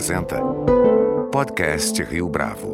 apresenta Podcast Rio Bravo.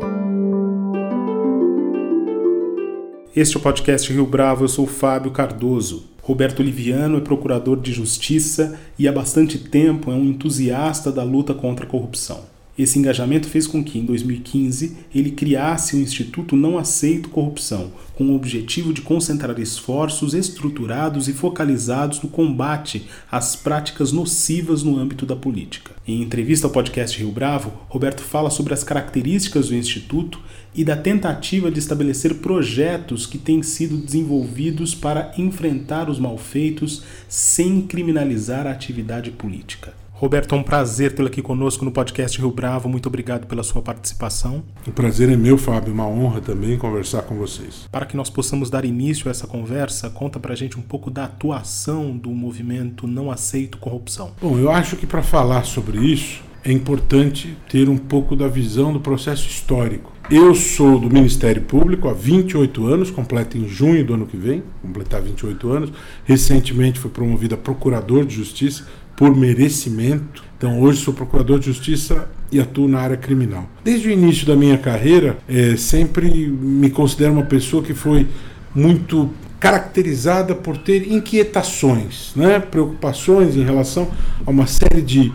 Este é o podcast Rio Bravo, eu sou Fábio Cardoso. Roberto Liviano é procurador de justiça e há bastante tempo é um entusiasta da luta contra a corrupção. Esse engajamento fez com que, em 2015, ele criasse o Instituto Não Aceito Corrupção, com o objetivo de concentrar esforços estruturados e focalizados no combate às práticas nocivas no âmbito da política. Em entrevista ao podcast Rio Bravo, Roberto fala sobre as características do Instituto e da tentativa de estabelecer projetos que têm sido desenvolvidos para enfrentar os malfeitos sem criminalizar a atividade política. Roberto, é um prazer tê-lo aqui conosco no podcast Rio Bravo. Muito obrigado pela sua participação. O prazer é meu, Fábio. Uma honra também conversar com vocês. Para que nós possamos dar início a essa conversa, conta pra gente um pouco da atuação do movimento Não Aceito Corrupção. Bom, eu acho que para falar sobre isso é importante ter um pouco da visão do processo histórico. Eu sou do Ministério Público há 28 anos, completo em junho do ano que vem, completar 28 anos. Recentemente fui promovido a Procurador de Justiça por merecimento. Então, hoje sou procurador de justiça e atuo na área criminal. Desde o início da minha carreira, é, sempre me considero uma pessoa que foi muito caracterizada por ter inquietações, né? preocupações em relação a uma série de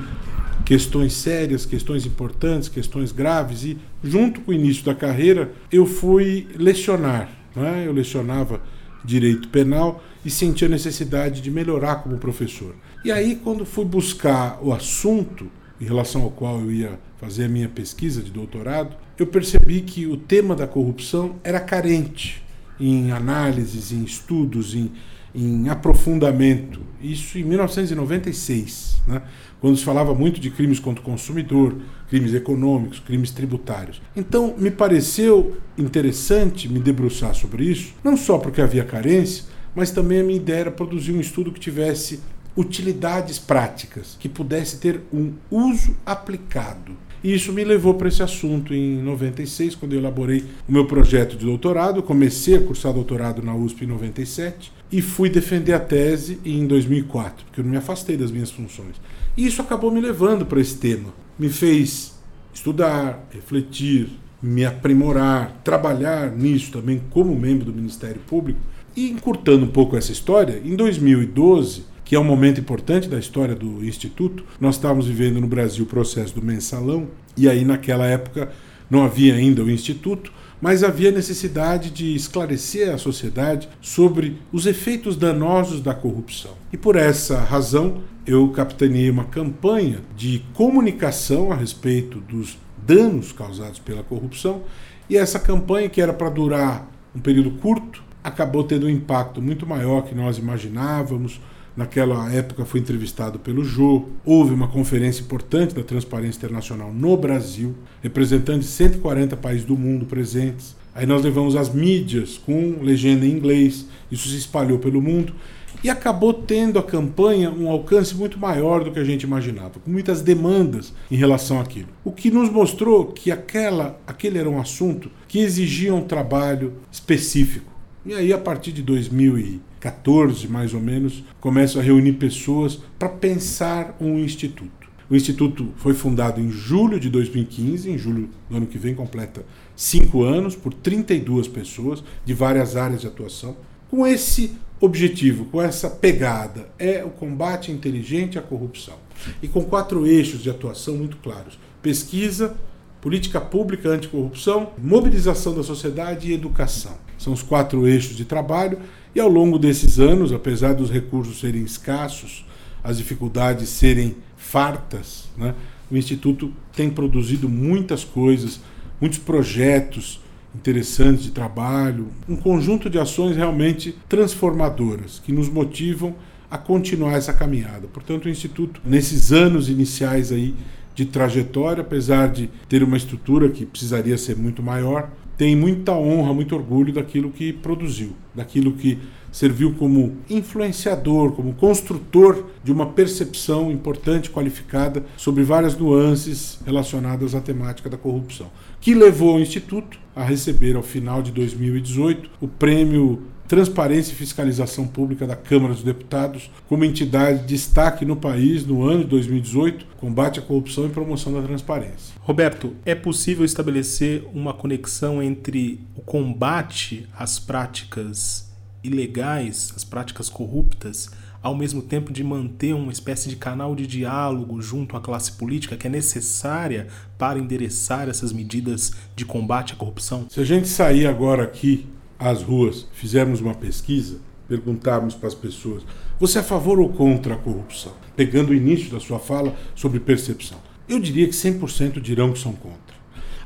questões sérias, questões importantes, questões graves. E, junto com o início da carreira, eu fui lecionar. Né? Eu lecionava direito penal e sentia a necessidade de melhorar como professor. E aí, quando fui buscar o assunto em relação ao qual eu ia fazer a minha pesquisa de doutorado, eu percebi que o tema da corrupção era carente em análises, em estudos, em, em aprofundamento. Isso em 1996, né? quando se falava muito de crimes contra o consumidor, crimes econômicos, crimes tributários. Então, me pareceu interessante me debruçar sobre isso, não só porque havia carência, mas também a minha ideia era produzir um estudo que tivesse utilidades práticas, que pudesse ter um uso aplicado. E isso me levou para esse assunto em 96, quando eu elaborei o meu projeto de doutorado. Comecei a cursar doutorado na USP em 97 e fui defender a tese em 2004, porque eu não me afastei das minhas funções. E isso acabou me levando para esse tema. Me fez estudar, refletir, me aprimorar, trabalhar nisso também como membro do Ministério Público. E encurtando um pouco essa história, em 2012 que é um momento importante da história do Instituto. Nós estávamos vivendo no Brasil o processo do mensalão, e aí naquela época não havia ainda o Instituto, mas havia necessidade de esclarecer a sociedade sobre os efeitos danosos da corrupção. E por essa razão, eu capitaneei uma campanha de comunicação a respeito dos danos causados pela corrupção, e essa campanha, que era para durar um período curto, acabou tendo um impacto muito maior que nós imaginávamos. Naquela época fui entrevistado pelo Jô. Houve uma conferência importante da Transparência Internacional no Brasil, representantes de 140 países do mundo presentes. Aí nós levamos as mídias com legenda em inglês, isso se espalhou pelo mundo e acabou tendo a campanha um alcance muito maior do que a gente imaginava, com muitas demandas em relação àquilo. O que nos mostrou que aquela, aquele era um assunto que exigia um trabalho específico. E aí, a partir de 2000 e 14 mais ou menos, começo a reunir pessoas para pensar um instituto. O instituto foi fundado em julho de 2015, em julho do ano que vem completa cinco anos, por 32 pessoas de várias áreas de atuação, com esse objetivo, com essa pegada, é o combate inteligente à corrupção. E com quatro eixos de atuação muito claros: pesquisa, política pública anticorrupção, mobilização da sociedade e educação. São os quatro eixos de trabalho e ao longo desses anos, apesar dos recursos serem escassos, as dificuldades serem fartas, né, o Instituto tem produzido muitas coisas, muitos projetos interessantes de trabalho, um conjunto de ações realmente transformadoras que nos motivam a continuar essa caminhada. Portanto, o Instituto, nesses anos iniciais aí de trajetória, apesar de ter uma estrutura que precisaria ser muito maior, tem muita honra, muito orgulho daquilo que produziu, daquilo que serviu como influenciador, como construtor de uma percepção importante, qualificada sobre várias nuances relacionadas à temática da corrupção, que levou o Instituto a receber, ao final de 2018, o prêmio Transparência e Fiscalização Pública da Câmara dos Deputados como entidade de destaque no país no ano de 2018, combate à corrupção e promoção da transparência. Roberto, é possível estabelecer uma conexão entre o combate às práticas ilegais, as práticas corruptas, ao mesmo tempo de manter uma espécie de canal de diálogo junto à classe política que é necessária para endereçar essas medidas de combate à corrupção? Se a gente sair agora aqui às ruas, fizermos uma pesquisa, perguntarmos para as pessoas: você é a favor ou contra a corrupção? Pegando o início da sua fala sobre percepção. Eu diria que 100% dirão que são contra.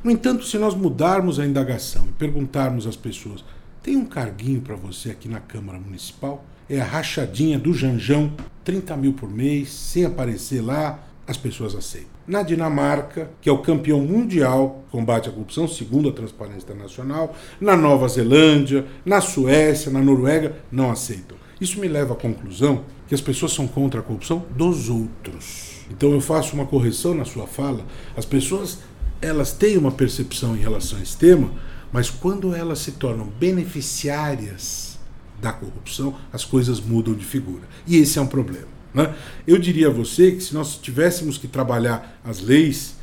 No entanto, se nós mudarmos a indagação e perguntarmos às pessoas: tem um carguinho para você aqui na Câmara Municipal? É a rachadinha do Janjão, 30 mil por mês, sem aparecer lá, as pessoas aceitam. Na Dinamarca, que é o campeão mundial combate à corrupção, segundo a Transparência Internacional, na Nova Zelândia, na Suécia, na Noruega, não aceitam. Isso me leva à conclusão que as pessoas são contra a corrupção dos outros. Então eu faço uma correção na sua fala. As pessoas elas têm uma percepção em relação a esse tema, mas quando elas se tornam beneficiárias da corrupção, as coisas mudam de figura. E esse é um problema. Né? Eu diria a você que se nós tivéssemos que trabalhar as leis,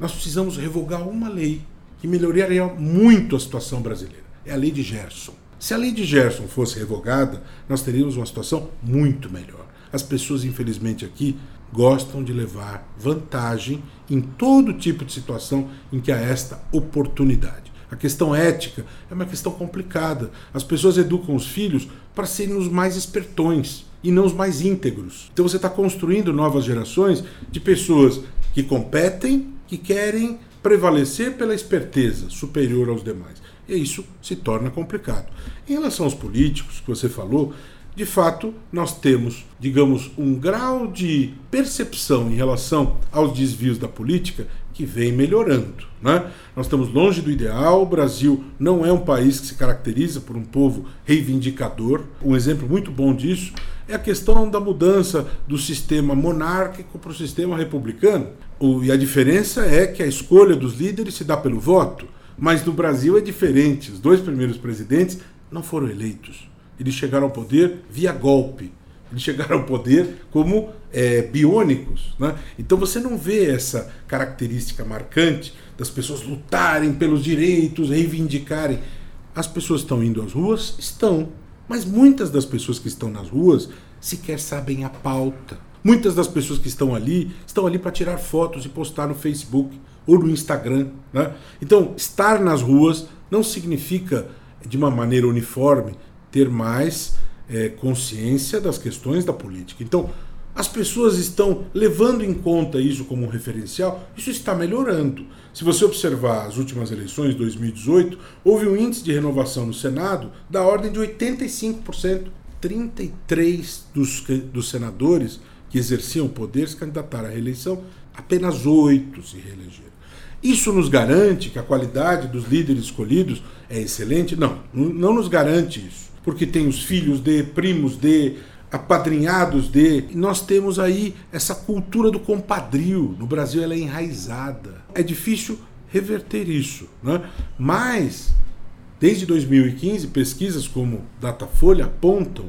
nós precisamos revogar uma lei que melhoraria muito a situação brasileira. É a lei de Gerson. Se a lei de Gerson fosse revogada, nós teríamos uma situação muito melhor. As pessoas, infelizmente, aqui gostam de levar vantagem em todo tipo de situação em que há esta oportunidade. A questão ética é uma questão complicada. As pessoas educam os filhos para serem os mais espertões e não os mais íntegros. Então você está construindo novas gerações de pessoas que competem, que querem prevalecer pela esperteza superior aos demais. E isso se torna complicado. Em relação aos políticos que você falou, de fato, nós temos, digamos, um grau de percepção em relação aos desvios da política que vem melhorando. Né? Nós estamos longe do ideal, o Brasil não é um país que se caracteriza por um povo reivindicador. Um exemplo muito bom disso é a questão da mudança do sistema monárquico para o sistema republicano. O, e a diferença é que a escolha dos líderes se dá pelo voto, mas no Brasil é diferente. Os dois primeiros presidentes não foram eleitos. Eles chegaram ao poder via golpe. Eles chegaram ao poder como é, biônicos. Né? Então você não vê essa característica marcante das pessoas lutarem pelos direitos, reivindicarem. As pessoas estão indo às ruas? Estão. Mas muitas das pessoas que estão nas ruas sequer sabem a pauta. Muitas das pessoas que estão ali estão ali para tirar fotos e postar no Facebook ou no Instagram. Né? Então, estar nas ruas não significa, de uma maneira uniforme, ter mais é, consciência das questões da política. Então, as pessoas estão levando em conta isso como um referencial, isso está melhorando. Se você observar as últimas eleições de 2018, houve um índice de renovação no Senado da ordem de 85%. 33 dos, dos senadores que exerciam poder se candidataram à reeleição, apenas oito se reelegeram. Isso nos garante que a qualidade dos líderes escolhidos é excelente? Não, não nos garante isso porque tem os filhos de, primos de, apadrinhados de. Nós temos aí essa cultura do compadrio. No Brasil ela é enraizada. É difícil reverter isso, né? Mas desde 2015 pesquisas como Datafolha apontam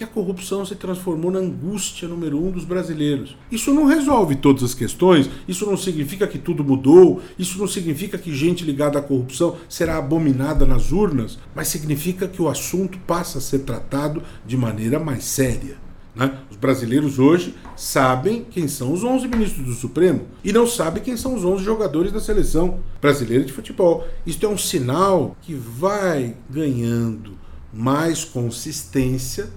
que a corrupção se transformou na angústia número um dos brasileiros. Isso não resolve todas as questões, isso não significa que tudo mudou, isso não significa que gente ligada à corrupção será abominada nas urnas, mas significa que o assunto passa a ser tratado de maneira mais séria. Né? Os brasileiros hoje sabem quem são os 11 ministros do Supremo e não sabem quem são os 11 jogadores da seleção brasileira de futebol. Isto é um sinal que vai ganhando mais consistência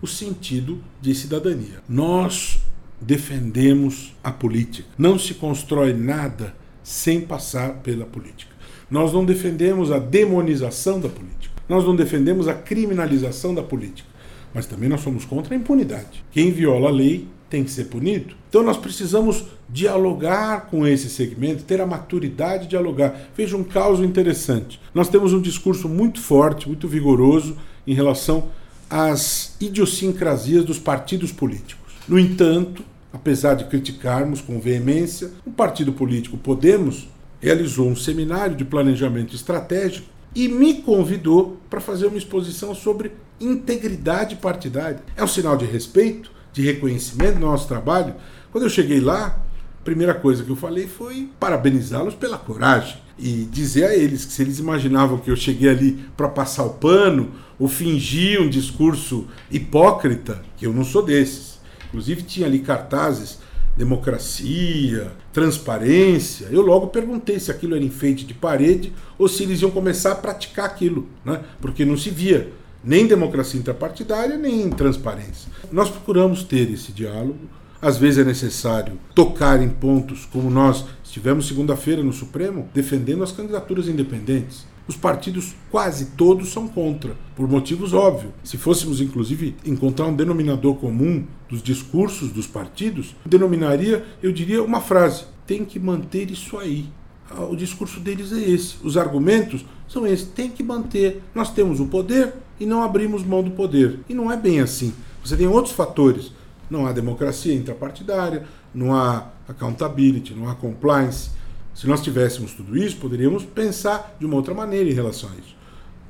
o sentido de cidadania. Nós defendemos a política. Não se constrói nada sem passar pela política. Nós não defendemos a demonização da política. Nós não defendemos a criminalização da política. Mas também nós somos contra a impunidade. Quem viola a lei tem que ser punido. Então nós precisamos dialogar com esse segmento, ter a maturidade de dialogar. Veja um caso interessante. Nós temos um discurso muito forte, muito vigoroso em relação as idiosincrasias dos partidos políticos. No entanto, apesar de criticarmos com veemência, o partido político Podemos realizou um seminário de planejamento estratégico e me convidou para fazer uma exposição sobre integridade partidária. É um sinal de respeito, de reconhecimento do nosso trabalho. Quando eu cheguei lá, a primeira coisa que eu falei foi parabenizá-los pela coragem e dizer a eles que se eles imaginavam que eu cheguei ali para passar o pano ou fingir um discurso hipócrita, que eu não sou desses. Inclusive tinha ali cartazes democracia, transparência. Eu logo perguntei se aquilo era enfeite de parede ou se eles iam começar a praticar aquilo, né? porque não se via nem democracia interpartidária, nem transparência. Nós procuramos ter esse diálogo. Às vezes é necessário tocar em pontos como nós estivemos segunda-feira no Supremo defendendo as candidaturas independentes. Os partidos quase todos são contra, por motivos óbvios. Se fôssemos, inclusive, encontrar um denominador comum dos discursos dos partidos, denominaria, eu diria, uma frase: tem que manter isso aí. Ah, o discurso deles é esse. Os argumentos são esses. Tem que manter. Nós temos o poder e não abrimos mão do poder. E não é bem assim. Você tem outros fatores. Não há democracia intrapartidária, não há accountability, não há compliance. Se nós tivéssemos tudo isso, poderíamos pensar de uma outra maneira em relação a isso.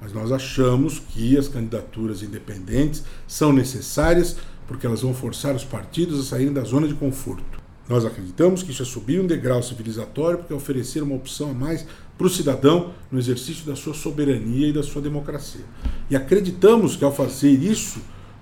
Mas nós achamos que as candidaturas independentes são necessárias porque elas vão forçar os partidos a saírem da zona de conforto. Nós acreditamos que isso é subir um degrau civilizatório porque é oferecer uma opção a mais para o cidadão no exercício da sua soberania e da sua democracia. E acreditamos que ao fazer isso,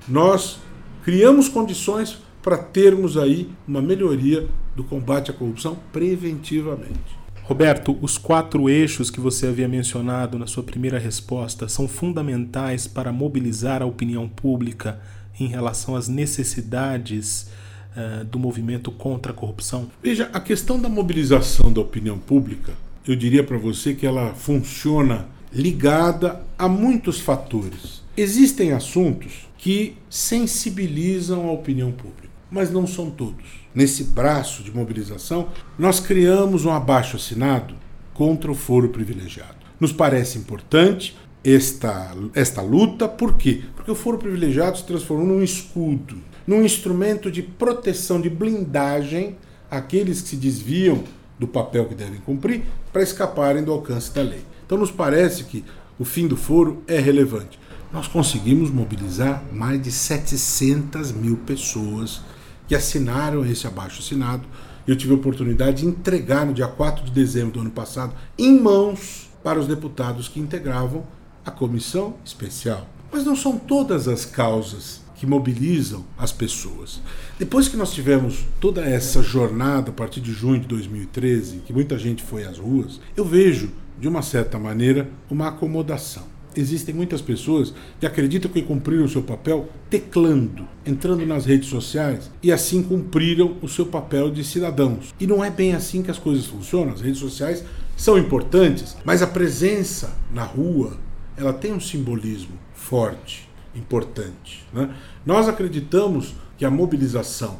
nós criamos condições para termos aí uma melhoria do combate à corrupção preventivamente. Roberto, os quatro eixos que você havia mencionado na sua primeira resposta são fundamentais para mobilizar a opinião pública em relação às necessidades uh, do movimento contra a corrupção? Veja, a questão da mobilização da opinião pública, eu diria para você que ela funciona ligada a muitos fatores. Existem assuntos que sensibilizam a opinião pública, mas não são todos nesse braço de mobilização, nós criamos um abaixo assinado contra o foro privilegiado. Nos parece importante esta, esta luta, por quê? Porque o foro privilegiado se transformou num escudo, num instrumento de proteção, de blindagem àqueles que se desviam do papel que devem cumprir para escaparem do alcance da lei. Então nos parece que o fim do foro é relevante. Nós conseguimos mobilizar mais de 700 mil pessoas que assinaram esse abaixo assinado. Eu tive a oportunidade de entregar no dia 4 de dezembro do ano passado em mãos para os deputados que integravam a comissão especial. Mas não são todas as causas que mobilizam as pessoas. Depois que nós tivemos toda essa jornada a partir de junho de 2013, que muita gente foi às ruas, eu vejo, de uma certa maneira, uma acomodação existem muitas pessoas que acreditam que cumpriram o seu papel teclando, entrando nas redes sociais e assim cumpriram o seu papel de cidadãos. E não é bem assim que as coisas funcionam. As redes sociais são importantes, mas a presença na rua ela tem um simbolismo forte, importante. Né? Nós acreditamos que a mobilização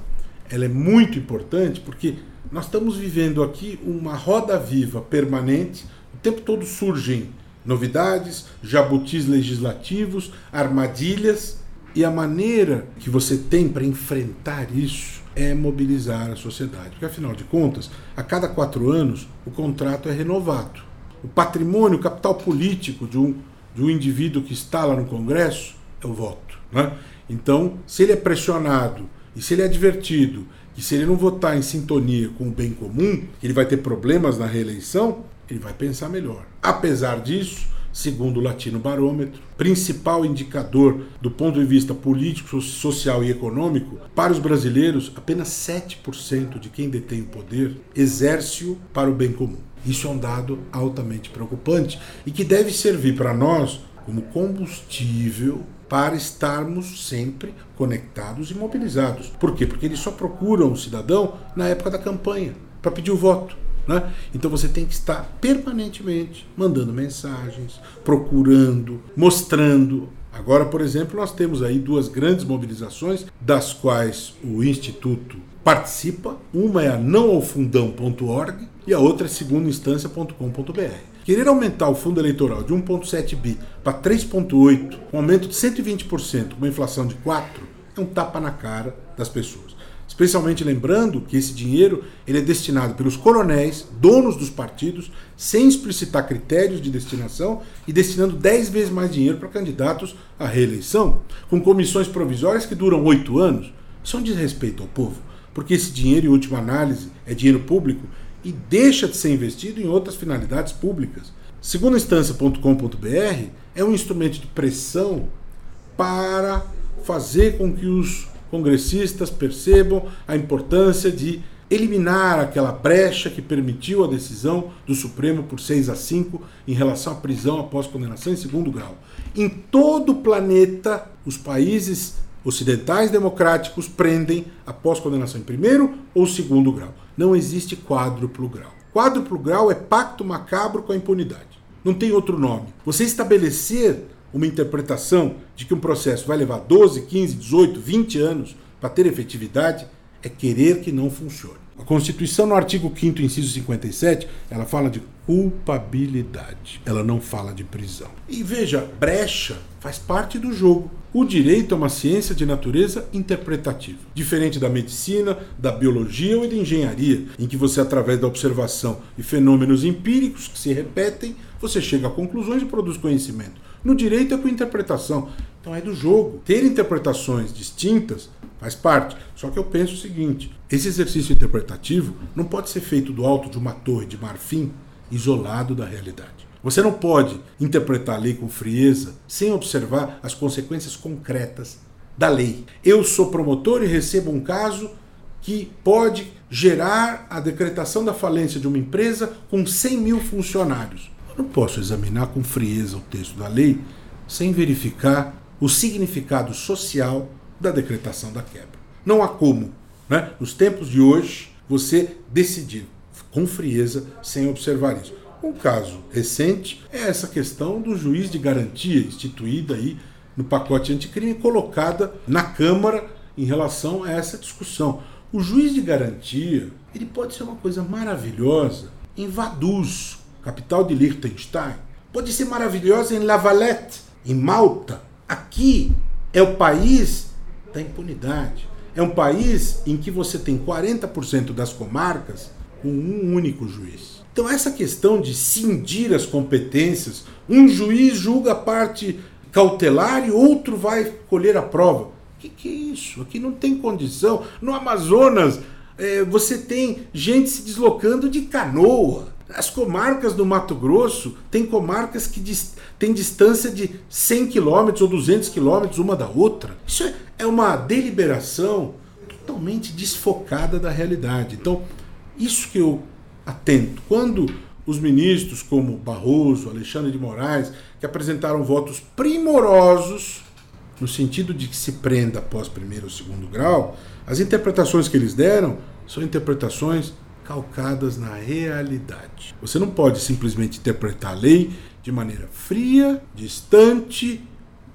ela é muito importante porque nós estamos vivendo aqui uma roda viva permanente. O tempo todo surgem novidades, jabutis legislativos, armadilhas. E a maneira que você tem para enfrentar isso é mobilizar a sociedade. Porque, afinal de contas, a cada quatro anos o contrato é renovado. O patrimônio, o capital político de um, de um indivíduo que está lá no Congresso é o voto. Né? Então, se ele é pressionado e se ele é advertido que se ele não votar em sintonia com o bem comum, ele vai ter problemas na reeleição, ele vai pensar melhor. Apesar disso, segundo o Latino Barômetro, principal indicador do ponto de vista político, social e econômico, para os brasileiros, apenas 7% de quem detém o poder exerce-o para o bem comum. Isso é um dado altamente preocupante e que deve servir para nós como combustível para estarmos sempre conectados e mobilizados. Por quê? Porque eles só procuram o cidadão na época da campanha, para pedir o voto. Né? Então você tem que estar permanentemente mandando mensagens, procurando, mostrando. Agora, por exemplo, nós temos aí duas grandes mobilizações, das quais o Instituto participa. Uma é a nãoaofundão.org e a outra é segundainstância.com.br. Querer aumentar o fundo eleitoral de 1,7 bi para 3,8, um aumento de 120%, com uma inflação de 4%, é um tapa na cara das pessoas. Especialmente lembrando que esse dinheiro ele é destinado pelos coronéis, donos dos partidos, sem explicitar critérios de destinação e destinando 10 vezes mais dinheiro para candidatos à reeleição, com comissões provisórias que duram oito anos. Isso é um desrespeito ao povo, porque esse dinheiro, em última análise, é dinheiro público e deixa de ser investido em outras finalidades públicas. Segundo instância.com.br, é um instrumento de pressão para fazer com que os congressistas percebam a importância de eliminar aquela brecha que permitiu a decisão do Supremo por 6 a 5 em relação à prisão após condenação em segundo grau. Em todo o planeta, os países ocidentais democráticos prendem após condenação em primeiro ou segundo grau. Não existe quádruplo grau. Quádruplo grau é pacto macabro com a impunidade. Não tem outro nome. Você estabelecer uma interpretação de que um processo vai levar 12, 15, 18, 20 anos para ter efetividade é querer que não funcione. A Constituição, no artigo 5, inciso 57, ela fala de culpabilidade. Ela não fala de prisão. E veja, brecha faz parte do jogo. O direito é uma ciência de natureza interpretativa, diferente da medicina, da biologia ou da engenharia, em que você, através da observação de fenômenos empíricos que se repetem, você chega a conclusões e produz conhecimento. No direito é com interpretação. Então é do jogo. Ter interpretações distintas faz parte. Só que eu penso o seguinte: esse exercício interpretativo não pode ser feito do alto de uma torre de marfim isolado da realidade. Você não pode interpretar a lei com frieza sem observar as consequências concretas da lei. Eu sou promotor e recebo um caso que pode gerar a decretação da falência de uma empresa com 100 mil funcionários. Não posso examinar com frieza o texto da lei sem verificar o significado social da decretação da quebra. Não há como, né, nos tempos de hoje, você decidir com frieza sem observar isso. Um caso recente é essa questão do juiz de garantia instituída aí no pacote anticrime colocada na Câmara em relação a essa discussão. O juiz de garantia, ele pode ser uma coisa maravilhosa em Vaduz, capital de Liechtenstein. Pode ser maravilhosa em La Valette, em Malta. Aqui é o país da impunidade. É um país em que você tem 40% das comarcas com um único juiz. Então, essa questão de cindir as competências, um juiz julga a parte cautelar e outro vai colher a prova. O que, que é isso? Aqui não tem condição. No Amazonas, é, você tem gente se deslocando de canoa. As comarcas do Mato Grosso têm comarcas que dis têm distância de 100 quilômetros ou 200 quilômetros uma da outra. Isso é, é uma deliberação totalmente desfocada da realidade. Então, isso que eu atento. Quando os ministros como Barroso, Alexandre de Moraes, que apresentaram votos primorosos no sentido de que se prenda após primeiro ou segundo grau, as interpretações que eles deram são interpretações calcadas na realidade. Você não pode simplesmente interpretar a lei de maneira fria, distante,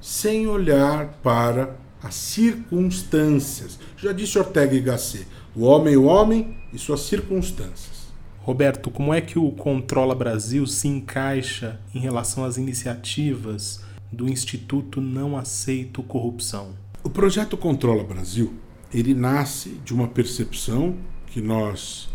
sem olhar para as circunstâncias. Já disse Ortega y Gasset, o homem é o homem e suas circunstâncias. Roberto, como é que o Controla Brasil se encaixa em relação às iniciativas do Instituto Não Aceito Corrupção? O projeto Controla Brasil, ele nasce de uma percepção que nós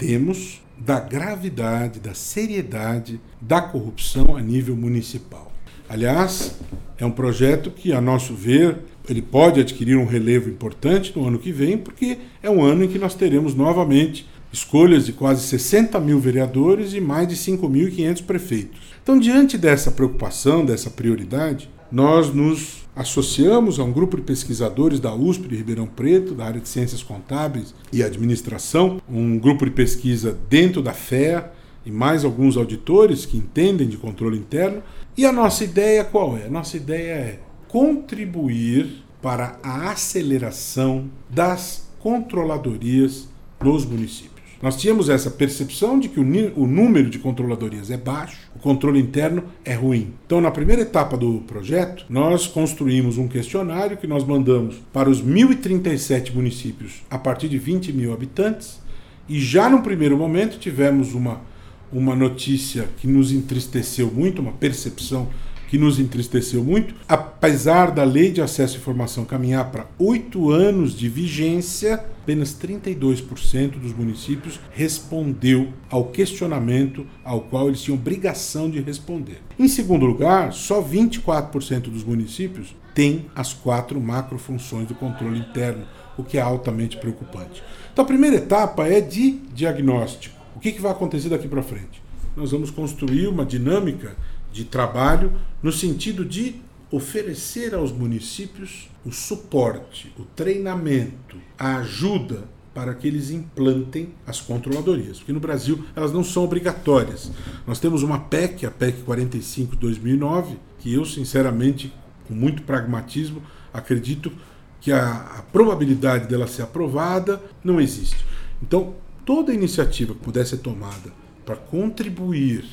temos da gravidade, da seriedade da corrupção a nível municipal. Aliás, é um projeto que, a nosso ver, ele pode adquirir um relevo importante no ano que vem, porque é um ano em que nós teremos novamente escolhas de quase 60 mil vereadores e mais de 5.500 prefeitos. Então, diante dessa preocupação, dessa prioridade, nós nos associamos a um grupo de pesquisadores da USP de Ribeirão Preto, da área de Ciências Contábeis e Administração, um grupo de pesquisa dentro da FEA e mais alguns auditores que entendem de controle interno. E a nossa ideia qual é? A nossa ideia é contribuir para a aceleração das controladorias nos municípios. Nós tínhamos essa percepção de que o, número de controladorias é baixo, o controle interno é ruim. Então, na primeira etapa do projeto, nós construímos um questionário que nós mandamos para os 1.037 municípios a partir de 20 mil habitantes, e já no primeiro momento tivemos uma, uma notícia que nos entristeceu muito, uma percepção que nos entristeceu muito. Apesar da lei de acesso à informação caminhar para oito anos de vigência, apenas 32% dos municípios respondeu ao questionamento ao qual eles tinham obrigação de responder. Em segundo lugar, só 24% dos municípios têm as quatro macrofunções do controle interno, o que é altamente preocupante. Então, a primeira etapa é de diagnóstico. O que, que vai acontecer daqui para frente? Nós vamos construir uma dinâmica de trabalho no sentido de oferecer aos municípios o suporte, o treinamento, a ajuda para que eles implantem as controladorias, porque no Brasil elas não são obrigatórias. Nós temos uma PEC, a PEC 45 de 2009, que eu sinceramente, com muito pragmatismo, acredito que a, a probabilidade dela ser aprovada não existe. Então, toda iniciativa que puder ser tomada para contribuir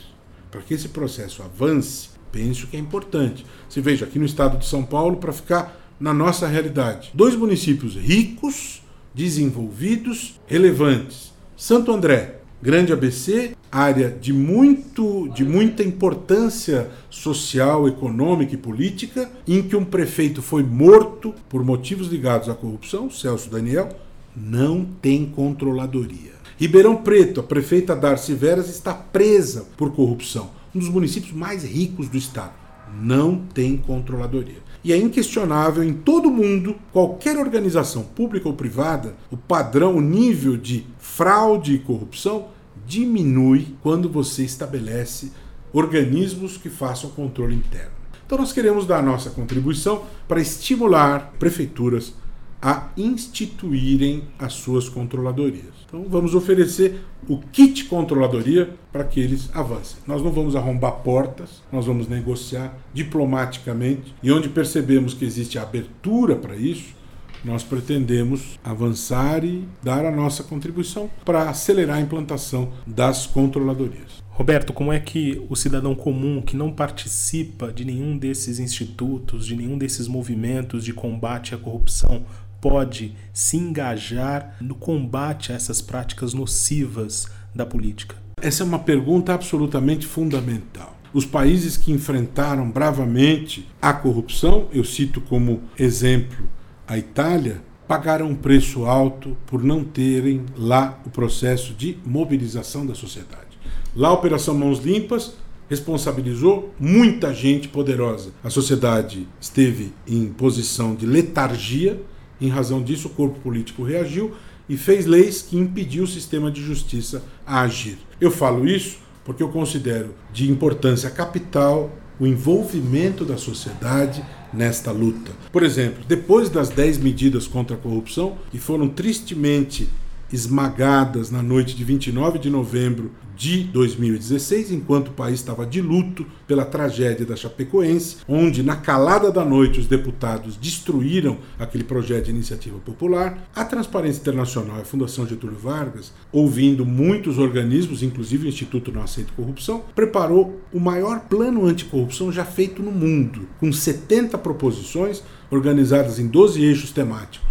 para que esse processo avance, penso que é importante. Se veja aqui no estado de São Paulo, para ficar na nossa realidade, dois municípios ricos, desenvolvidos, relevantes. Santo André, grande ABC, área de muito de muita importância social, econômica e política, em que um prefeito foi morto por motivos ligados à corrupção, Celso Daniel, não tem controladoria. Ribeirão Preto, a prefeita Darcy Veras está presa por corrupção, um dos municípios mais ricos do estado. Não tem controladoria. E é inquestionável em todo mundo, qualquer organização pública ou privada, o padrão, o nível de fraude e corrupção diminui quando você estabelece organismos que façam controle interno. Então nós queremos dar nossa contribuição para estimular prefeituras a instituírem as suas controladorias. Então vamos oferecer o kit controladoria para que eles avancem. Nós não vamos arrombar portas, nós vamos negociar diplomaticamente e onde percebemos que existe abertura para isso, nós pretendemos avançar e dar a nossa contribuição para acelerar a implantação das controladorias. Roberto, como é que o cidadão comum que não participa de nenhum desses institutos, de nenhum desses movimentos de combate à corrupção, pode se engajar no combate a essas práticas nocivas da política? Essa é uma pergunta absolutamente fundamental. Os países que enfrentaram bravamente a corrupção, eu cito como exemplo a Itália, pagaram um preço alto por não terem lá o processo de mobilização da sociedade. Lá a Operação Mãos Limpas responsabilizou muita gente poderosa. A sociedade esteve em posição de letargia em razão disso, o corpo político reagiu e fez leis que impediu o sistema de justiça a agir. Eu falo isso porque eu considero de importância capital o envolvimento da sociedade nesta luta. Por exemplo, depois das 10 medidas contra a corrupção, que foram tristemente esmagadas na noite de 29 de novembro de 2016, enquanto o país estava de luto pela tragédia da Chapecoense, onde na calada da noite os deputados destruíram aquele projeto de iniciativa popular. A Transparência Internacional e a Fundação Getúlio Vargas, ouvindo muitos organismos, inclusive o Instituto Não Aceito Corrupção, preparou o maior plano anticorrupção já feito no mundo, com 70 proposições organizadas em 12 eixos temáticos.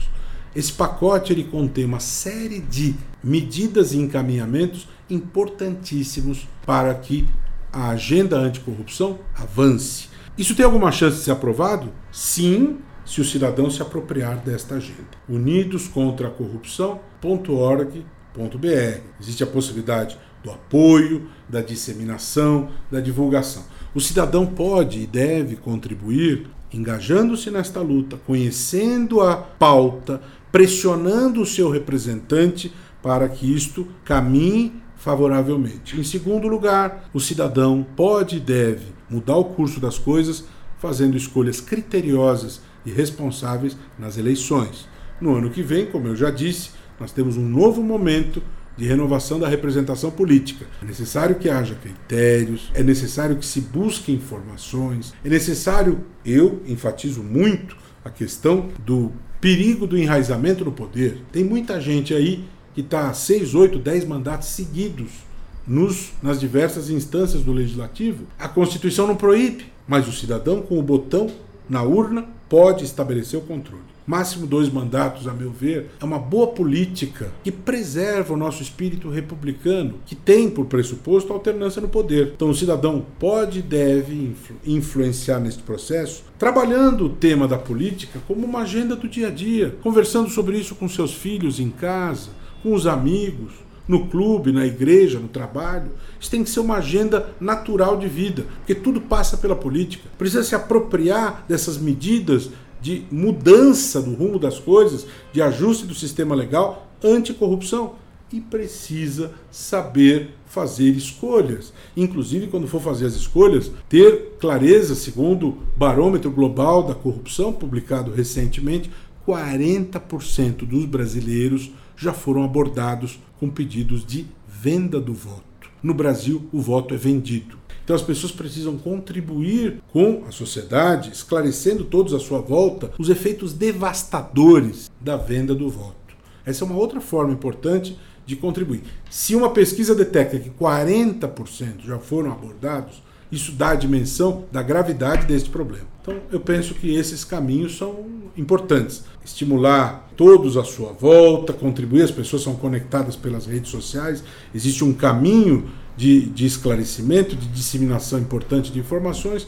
Esse pacote ele contém uma série de medidas e encaminhamentos importantíssimos para que a agenda anticorrupção avance. Isso tem alguma chance de ser aprovado? Sim, se o cidadão se apropriar desta agenda. Unidos contra a corrupção.org.br. Existe a possibilidade do apoio, da disseminação, da divulgação. O cidadão pode e deve contribuir engajando-se nesta luta, conhecendo a pauta, pressionando o seu representante para que isto caminhe favoravelmente. Em segundo lugar, o cidadão pode e deve mudar o curso das coisas fazendo escolhas criteriosas e responsáveis nas eleições. No ano que vem, como eu já disse, nós temos um novo momento de renovação da representação política. É necessário que haja critérios, é necessário que se busque informações, é necessário, eu enfatizo muito a questão do perigo do enraizamento no poder. Tem muita gente aí que está seis, oito, dez mandatos seguidos nos, nas diversas instâncias do legislativo. A Constituição não proíbe, mas o cidadão com o botão na urna pode estabelecer o controle. máximo dois mandatos, a meu ver, é uma boa política que preserva o nosso espírito republicano, que tem por pressuposto a alternância no poder. Então o cidadão pode e deve influ influenciar neste processo, trabalhando o tema da política como uma agenda do dia a dia, conversando sobre isso com seus filhos em casa, com os amigos, no clube, na igreja, no trabalho. Isso tem que ser uma agenda natural de vida, porque tudo passa pela política. Precisa se apropriar dessas medidas de mudança do rumo das coisas, de ajuste do sistema legal anticorrupção. E precisa saber fazer escolhas. Inclusive, quando for fazer as escolhas, ter clareza, segundo o Barômetro Global da Corrupção, publicado recentemente, 40% dos brasileiros já foram abordados com pedidos de venda do voto. No Brasil, o voto é vendido. Então as pessoas precisam contribuir com a sociedade, esclarecendo todos à sua volta os efeitos devastadores da venda do voto. Essa é uma outra forma importante de contribuir. Se uma pesquisa detecta que 40% já foram abordados, isso dá a dimensão da gravidade deste problema. Então, eu penso que esses caminhos são importantes. Estimular todos à sua volta, contribuir, as pessoas são conectadas pelas redes sociais, existe um caminho de, de esclarecimento, de disseminação importante de informações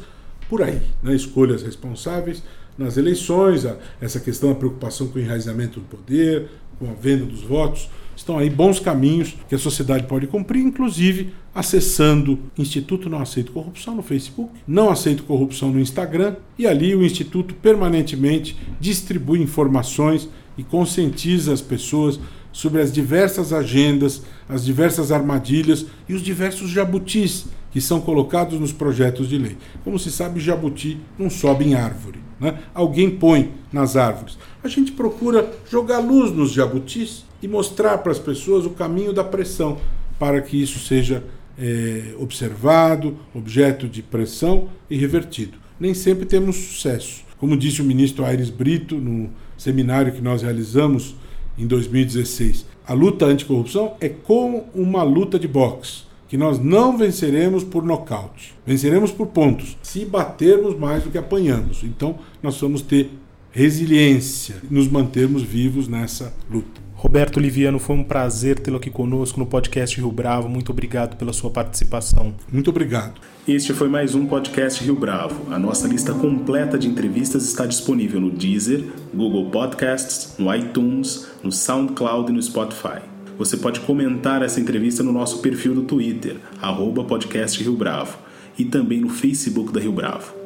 por aí. Né? Escolhas responsáveis nas eleições, essa questão da preocupação com o enraizamento do poder, com a venda dos votos. Estão aí bons caminhos que a sociedade pode cumprir, inclusive acessando Instituto Não Aceito Corrupção no Facebook, Não Aceito Corrupção no Instagram, e ali o Instituto permanentemente distribui informações e conscientiza as pessoas sobre as diversas agendas, as diversas armadilhas e os diversos jabutis que são colocados nos projetos de lei. Como se sabe, jabuti não sobe em árvore. Né? Alguém põe nas árvores. A gente procura jogar luz nos jabutis e mostrar para as pessoas o caminho da pressão para que isso seja é, observado, objeto de pressão e revertido. Nem sempre temos sucesso. Como disse o ministro Aires Brito no seminário que nós realizamos em 2016. A luta anticorrupção é como uma luta de boxe, que nós não venceremos por nocaute, venceremos por pontos, se batermos mais do que apanhamos. Então, nós vamos ter resiliência, nos mantermos vivos nessa luta. Roberto Liviano, foi um prazer tê-lo aqui conosco no podcast Rio Bravo. Muito obrigado pela sua participação. Muito obrigado. Este foi mais um podcast Rio Bravo. A nossa lista completa de entrevistas está disponível no Deezer, Google Podcasts, no iTunes, no SoundCloud e no Spotify. Você pode comentar essa entrevista no nosso perfil do Twitter, arroba podcast Rio Bravo, e também no Facebook da Rio Bravo.